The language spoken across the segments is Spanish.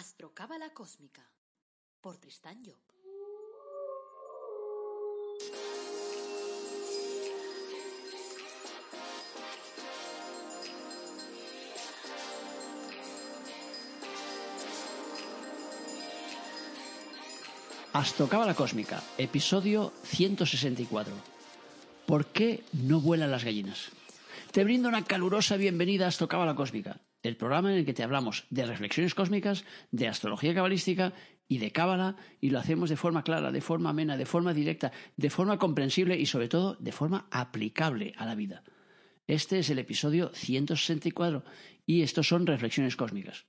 Astrocábala Cósmica por Tristán Job. Astrocábala Cósmica, episodio 164. ¿Por qué no vuelan las gallinas? Te brindo una calurosa bienvenida a Astrocábala Cósmica, el programa en el que te hablamos de reflexiones cósmicas, de astrología cabalística y de cábala, y lo hacemos de forma clara, de forma amena, de forma directa, de forma comprensible y sobre todo de forma aplicable a la vida. Este es el episodio 164 y estos son reflexiones cósmicas.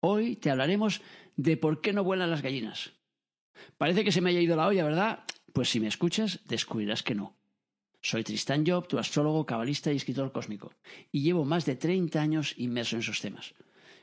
Hoy te hablaremos de por qué no vuelan las gallinas. Parece que se me haya ido la olla, ¿verdad? Pues si me escuchas, descubrirás que no. Soy Tristán Job, tu astrólogo, cabalista y escritor cósmico, y llevo más de 30 años inmerso en esos temas.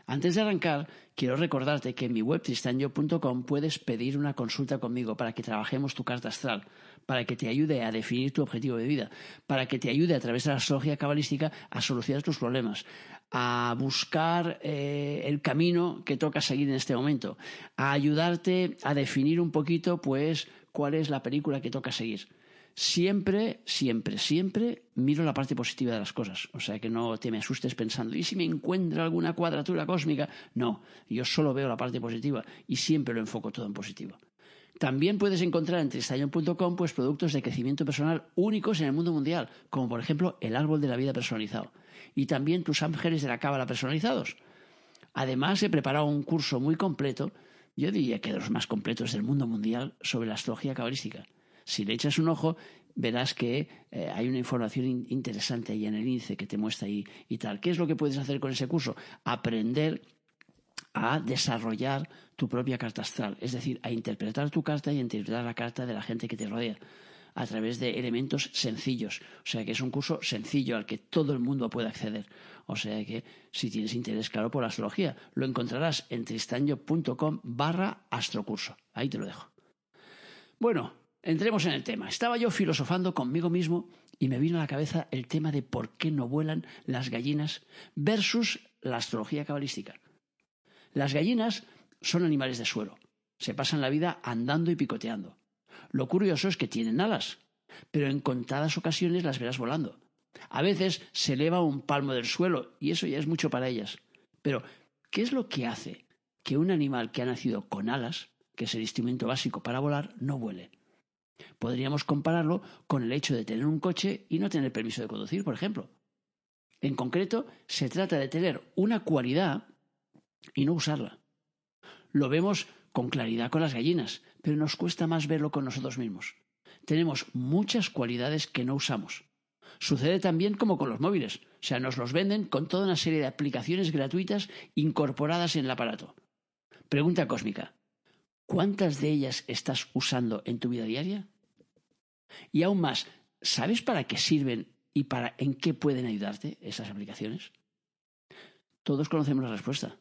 Antes de arrancar, quiero recordarte que en mi web tristanjob.com puedes pedir una consulta conmigo para que trabajemos tu carta astral, para que te ayude a definir tu objetivo de vida, para que te ayude a través de la astrología cabalística a solucionar tus problemas, a buscar eh, el camino que toca seguir en este momento, a ayudarte a definir un poquito, pues, cuál es la película que toca seguir siempre, siempre, siempre miro la parte positiva de las cosas. O sea, que no te me asustes pensando, ¿y si me encuentro alguna cuadratura cósmica? No, yo solo veo la parte positiva y siempre lo enfoco todo en positivo. También puedes encontrar en tristañón.com pues, productos de crecimiento personal únicos en el mundo mundial, como por ejemplo el árbol de la vida personalizado. Y también tus ángeles de la cábala personalizados. Además, he preparado un curso muy completo, yo diría que de los más completos del mundo mundial, sobre la astrología cabalística si le echas un ojo, verás que eh, hay una información interesante ahí en el índice que te muestra ahí y tal. ¿Qué es lo que puedes hacer con ese curso? Aprender a desarrollar tu propia carta astral, es decir, a interpretar tu carta y a interpretar la carta de la gente que te rodea a través de elementos sencillos. O sea que es un curso sencillo al que todo el mundo puede acceder. O sea que si tienes interés, claro, por la astrología, lo encontrarás en tristanyo.com barra astrocurso. Ahí te lo dejo. Bueno, Entremos en el tema. Estaba yo filosofando conmigo mismo y me vino a la cabeza el tema de por qué no vuelan las gallinas versus la astrología cabalística. Las gallinas son animales de suelo. Se pasan la vida andando y picoteando. Lo curioso es que tienen alas, pero en contadas ocasiones las verás volando. A veces se eleva un palmo del suelo y eso ya es mucho para ellas. Pero, ¿qué es lo que hace que un animal que ha nacido con alas, que es el instrumento básico para volar, no vuele? Podríamos compararlo con el hecho de tener un coche y no tener permiso de conducir, por ejemplo. En concreto, se trata de tener una cualidad y no usarla. Lo vemos con claridad con las gallinas, pero nos cuesta más verlo con nosotros mismos. Tenemos muchas cualidades que no usamos. Sucede también como con los móviles, o sea, nos los venden con toda una serie de aplicaciones gratuitas incorporadas en el aparato. Pregunta cósmica. ¿Cuántas de ellas estás usando en tu vida diaria? Y aún más, ¿sabes para qué sirven y para en qué pueden ayudarte esas aplicaciones? Todos conocemos la respuesta.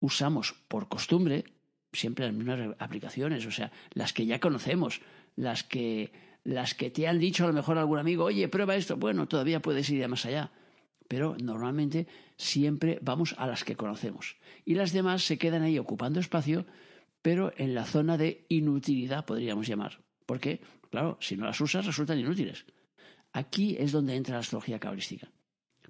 Usamos por costumbre siempre las mismas aplicaciones, o sea, las que ya conocemos, las que las que te han dicho a lo mejor algún amigo, oye, prueba esto, bueno, todavía puedes ir más allá. Pero normalmente siempre vamos a las que conocemos. Y las demás se quedan ahí ocupando espacio pero en la zona de inutilidad podríamos llamar. Porque, claro, si no las usas resultan inútiles. Aquí es donde entra la astrología cabalística.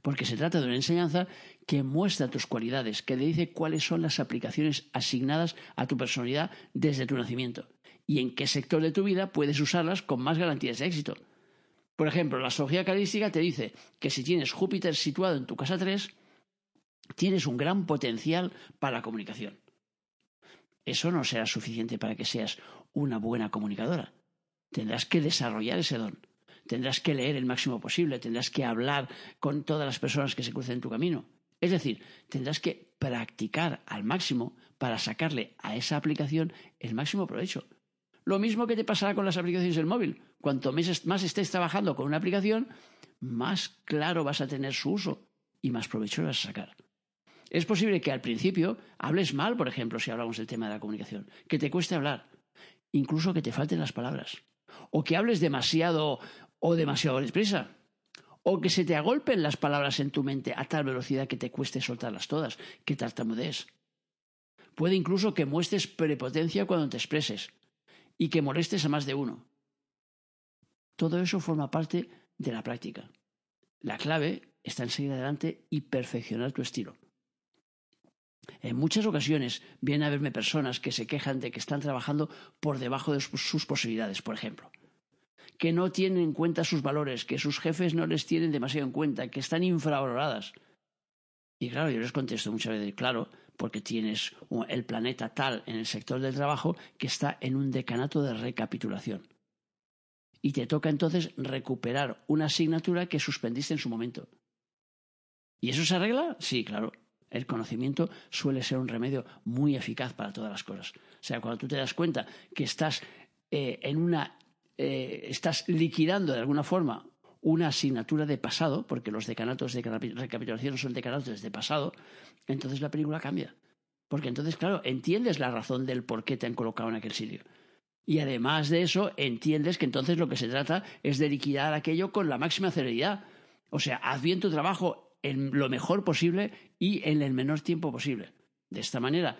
Porque se trata de una enseñanza que muestra tus cualidades, que te dice cuáles son las aplicaciones asignadas a tu personalidad desde tu nacimiento y en qué sector de tu vida puedes usarlas con más garantías de éxito. Por ejemplo, la astrología cabalística te dice que si tienes Júpiter situado en tu casa 3, tienes un gran potencial para la comunicación. Eso no será suficiente para que seas una buena comunicadora. Tendrás que desarrollar ese don. Tendrás que leer el máximo posible, tendrás que hablar con todas las personas que se crucen en tu camino. Es decir, tendrás que practicar al máximo para sacarle a esa aplicación el máximo provecho. Lo mismo que te pasará con las aplicaciones del móvil. Cuanto más estés trabajando con una aplicación, más claro vas a tener su uso y más provecho vas a sacar. Es posible que al principio hables mal, por ejemplo, si hablamos del tema de la comunicación, que te cueste hablar, incluso que te falten las palabras, o que hables demasiado o demasiado deprisa, o que se te agolpen las palabras en tu mente a tal velocidad que te cueste soltarlas todas, que tartamudees. Puede incluso que muestres prepotencia cuando te expreses y que molestes a más de uno. Todo eso forma parte de la práctica. La clave está en seguir adelante y perfeccionar tu estilo. En muchas ocasiones vienen a verme personas que se quejan de que están trabajando por debajo de sus posibilidades, por ejemplo. Que no tienen en cuenta sus valores, que sus jefes no les tienen demasiado en cuenta, que están infravaloradas. Y claro, yo les contesto muchas veces, claro, porque tienes el planeta tal en el sector del trabajo que está en un decanato de recapitulación. Y te toca entonces recuperar una asignatura que suspendiste en su momento. ¿Y eso se arregla? Sí, claro. El conocimiento suele ser un remedio muy eficaz para todas las cosas. O sea, cuando tú te das cuenta que estás eh, en una eh, estás liquidando de alguna forma una asignatura de pasado, porque los decanatos de recapitulación son decanatos de pasado, entonces la película cambia. Porque entonces, claro, entiendes la razón del por qué te han colocado en aquel sitio. Y además de eso, entiendes que entonces lo que se trata es de liquidar aquello con la máxima celeridad. O sea, haz bien tu trabajo en lo mejor posible y en el menor tiempo posible. De esta manera,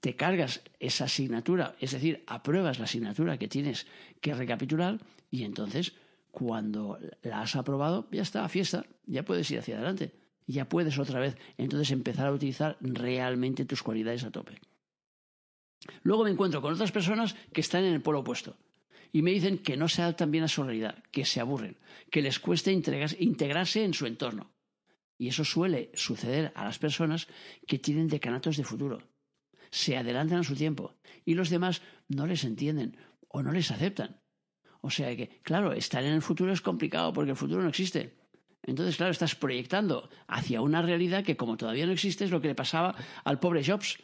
te cargas esa asignatura, es decir, apruebas la asignatura que tienes que recapitular y entonces, cuando la has aprobado, ya está, a fiesta, ya puedes ir hacia adelante. Ya puedes otra vez entonces empezar a utilizar realmente tus cualidades a tope. Luego me encuentro con otras personas que están en el polo opuesto y me dicen que no se adaptan bien a su realidad, que se aburren, que les cuesta integrarse en su entorno, y eso suele suceder a las personas que tienen decanatos de futuro. Se adelantan a su tiempo y los demás no les entienden o no les aceptan. O sea que, claro, estar en el futuro es complicado porque el futuro no existe. Entonces, claro, estás proyectando hacia una realidad que como todavía no existe es lo que le pasaba al pobre Jobs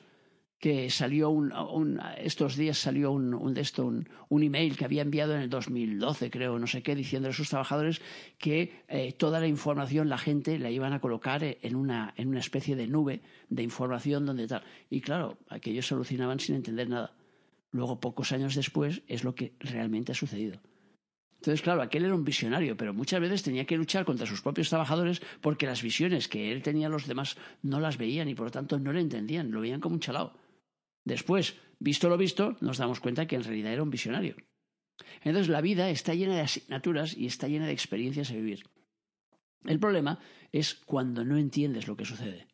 que salió un, estos días salió un, un, esto, un, email que había enviado en el 2012, creo, no sé qué, diciendo a sus trabajadores que eh, toda la información la gente la iban a colocar en una, en una especie de nube de información donde tal. Y claro, aquellos se alucinaban sin entender nada. Luego, pocos años después, es lo que realmente ha sucedido. Entonces, claro, aquel era un visionario, pero muchas veces tenía que luchar contra sus propios trabajadores porque las visiones que él tenía los demás no las veían y por lo tanto no le entendían, lo veían como un chalao. Después, visto lo visto, nos damos cuenta que en realidad era un visionario. Entonces la vida está llena de asignaturas y está llena de experiencias a vivir. El problema es cuando no entiendes lo que sucede.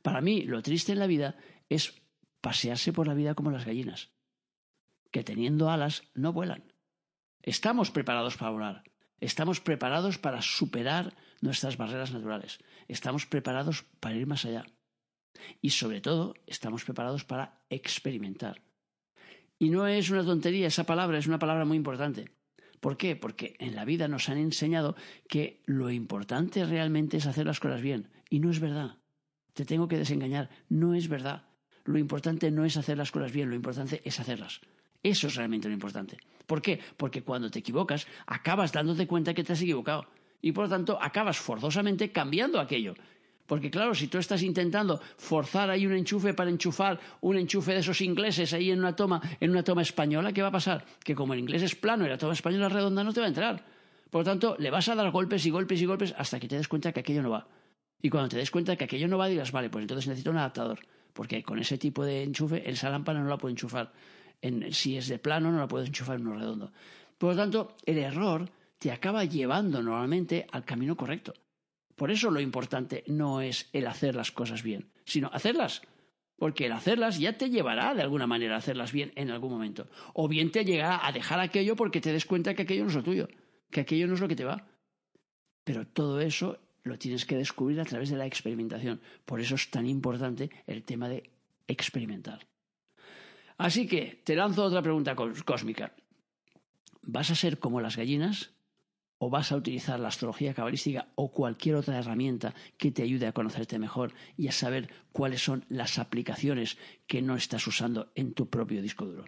Para mí, lo triste en la vida es pasearse por la vida como las gallinas, que teniendo alas no vuelan. Estamos preparados para volar, estamos preparados para superar nuestras barreras naturales, estamos preparados para ir más allá. Y sobre todo, estamos preparados para experimentar. Y no es una tontería, esa palabra es una palabra muy importante. ¿Por qué? Porque en la vida nos han enseñado que lo importante realmente es hacer las cosas bien. Y no es verdad. Te tengo que desengañar. No es verdad. Lo importante no es hacer las cosas bien, lo importante es hacerlas. Eso es realmente lo importante. ¿Por qué? Porque cuando te equivocas, acabas dándote cuenta que te has equivocado. Y por lo tanto, acabas forzosamente cambiando aquello. Porque claro, si tú estás intentando forzar ahí un enchufe para enchufar un enchufe de esos ingleses ahí en una toma, en una toma española, ¿qué va a pasar? Que como el inglés es plano y la toma española es redonda, no te va a entrar. Por lo tanto, le vas a dar golpes y golpes y golpes hasta que te des cuenta que aquello no va. Y cuando te des cuenta que aquello no va, digas, vale, pues entonces necesito un adaptador. Porque con ese tipo de enchufe, esa lámpara no la puedo enchufar. si es de plano, no la puedes enchufar en uno redondo. Por lo tanto, el error te acaba llevando normalmente al camino correcto. Por eso lo importante no es el hacer las cosas bien, sino hacerlas. Porque el hacerlas ya te llevará de alguna manera a hacerlas bien en algún momento. O bien te llegará a dejar aquello porque te des cuenta que aquello no es lo tuyo, que aquello no es lo que te va. Pero todo eso lo tienes que descubrir a través de la experimentación. Por eso es tan importante el tema de experimentar. Así que te lanzo otra pregunta cósmica. ¿Vas a ser como las gallinas? O vas a utilizar la astrología cabalística o cualquier otra herramienta que te ayude a conocerte mejor y a saber cuáles son las aplicaciones que no estás usando en tu propio disco duro.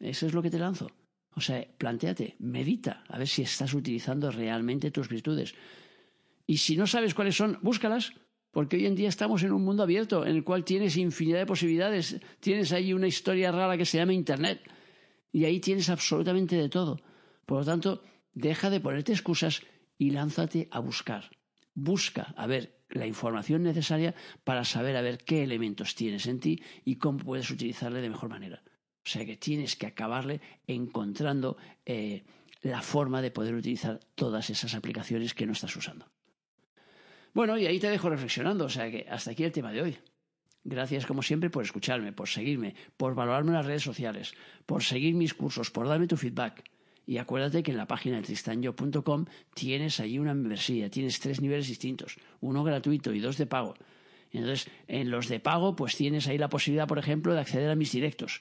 Eso es lo que te lanzo. O sea, planteate, medita, a ver si estás utilizando realmente tus virtudes. Y si no sabes cuáles son, búscalas, porque hoy en día estamos en un mundo abierto en el cual tienes infinidad de posibilidades. Tienes ahí una historia rara que se llama Internet y ahí tienes absolutamente de todo. Por lo tanto, Deja de ponerte excusas y lánzate a buscar. Busca a ver la información necesaria para saber a ver qué elementos tienes en ti y cómo puedes utilizarle de mejor manera. O sea que tienes que acabarle encontrando eh, la forma de poder utilizar todas esas aplicaciones que no estás usando. Bueno, y ahí te dejo reflexionando, o sea que hasta aquí el tema de hoy. Gracias como siempre por escucharme, por seguirme, por valorarme en las redes sociales, por seguir mis cursos, por darme tu feedback. Y acuérdate que en la página de tristanyo.com tienes allí una membresía, tienes tres niveles distintos, uno gratuito y dos de pago. Entonces, en los de pago, pues tienes ahí la posibilidad, por ejemplo, de acceder a mis directos.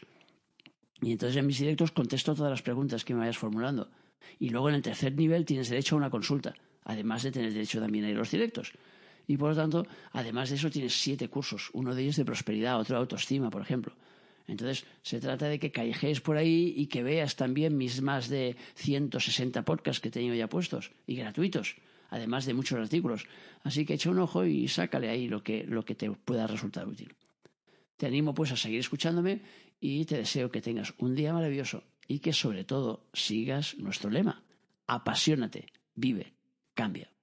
Y entonces en mis directos contesto todas las preguntas que me vayas formulando. Y luego en el tercer nivel tienes derecho a una consulta, además de tener derecho también a ir a los directos. Y por lo tanto, además de eso, tienes siete cursos, uno de ellos de prosperidad, otro de autoestima, por ejemplo. Entonces, se trata de que callejees por ahí y que veas también mis más de 160 podcasts que he tenido ya puestos y gratuitos, además de muchos artículos. Así que echa un ojo y sácale ahí lo que, lo que te pueda resultar útil. Te animo pues a seguir escuchándome y te deseo que tengas un día maravilloso y que sobre todo sigas nuestro lema. Apasionate, vive, cambia.